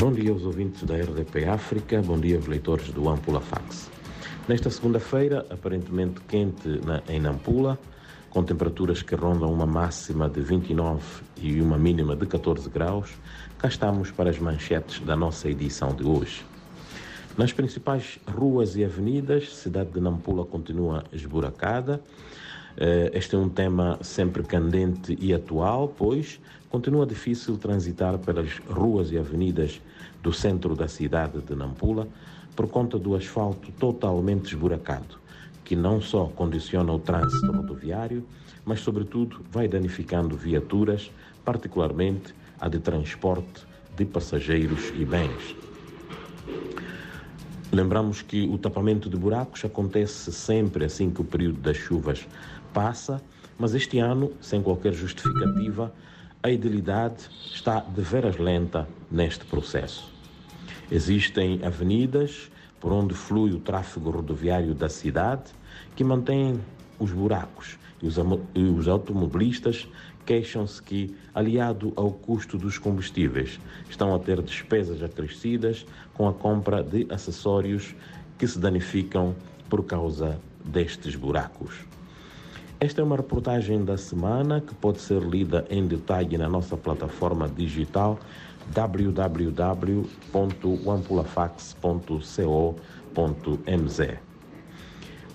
Bom dia aos ouvintes da RDP África, bom dia aos leitores do Ampula Fax. Nesta segunda-feira, aparentemente quente na, em Nampula, com temperaturas que rondam uma máxima de 29 e uma mínima de 14 graus, cá estamos para as manchetes da nossa edição de hoje. Nas principais ruas e avenidas, cidade de Nampula continua esburacada. Eh, este é um tema sempre candente e atual, pois continua difícil transitar pelas ruas e avenidas do centro da cidade de Nampula por conta do asfalto totalmente esburacado, que não só condiciona o trânsito rodoviário, mas, sobretudo, vai danificando viaturas, particularmente a de transporte de passageiros e bens. Lembramos que o tapamento de buracos acontece sempre assim que o período das chuvas passa, mas este ano, sem qualquer justificativa, a idilidade está de veras lenta neste processo. Existem avenidas por onde flui o tráfego rodoviário da cidade que mantêm os buracos e os, e os automobilistas queixam-se que, aliado ao custo dos combustíveis, estão a ter despesas acrescidas com a compra de acessórios que se danificam por causa destes buracos. Esta é uma reportagem da semana que pode ser lida em detalhe na nossa plataforma digital www.ampulafax.co.mz.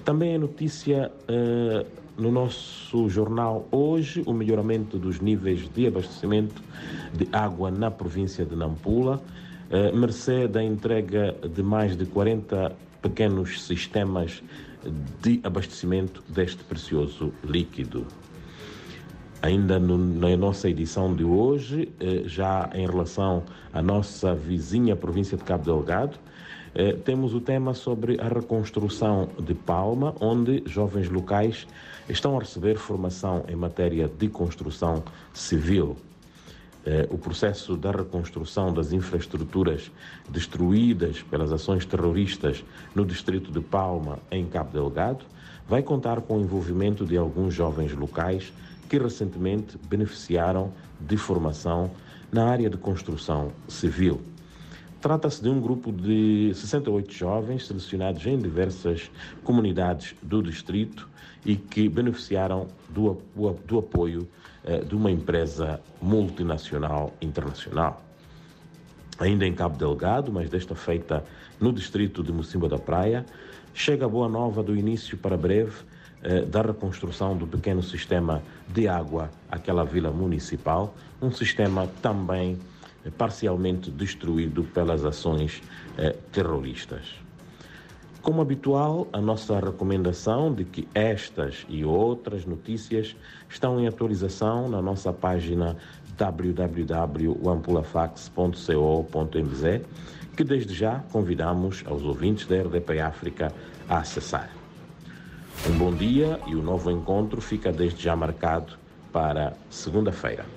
Também é notícia uh, no nosso jornal hoje o melhoramento dos níveis de abastecimento de água na província de Nampula, uh, mercê da entrega de mais de 40 pequenos sistemas de abastecimento deste precioso líquido. Ainda no, na nossa edição de hoje, eh, já em relação à nossa vizinha província de Cabo Delgado, eh, temos o tema sobre a reconstrução de Palma, onde jovens locais estão a receber formação em matéria de construção civil. Eh, o processo da reconstrução das infraestruturas destruídas pelas ações terroristas no distrito de Palma, em Cabo Delgado, vai contar com o envolvimento de alguns jovens locais que recentemente beneficiaram de formação na área de construção civil. Trata-se de um grupo de 68 jovens selecionados em diversas comunidades do distrito e que beneficiaram do, do apoio de uma empresa multinacional internacional. Ainda em Cabo Delgado, mas desta feita no distrito de Mocimba da Praia, chega a boa nova do início para breve eh, da reconstrução do pequeno sistema de água àquela vila municipal, um sistema também parcialmente destruído pelas ações eh, terroristas. Como habitual, a nossa recomendação de que estas e outras notícias estão em atualização na nossa página www.ampulafax.co.mz, que desde já convidamos aos ouvintes da RDP África a acessar. Um bom dia e o novo encontro fica desde já marcado para segunda-feira.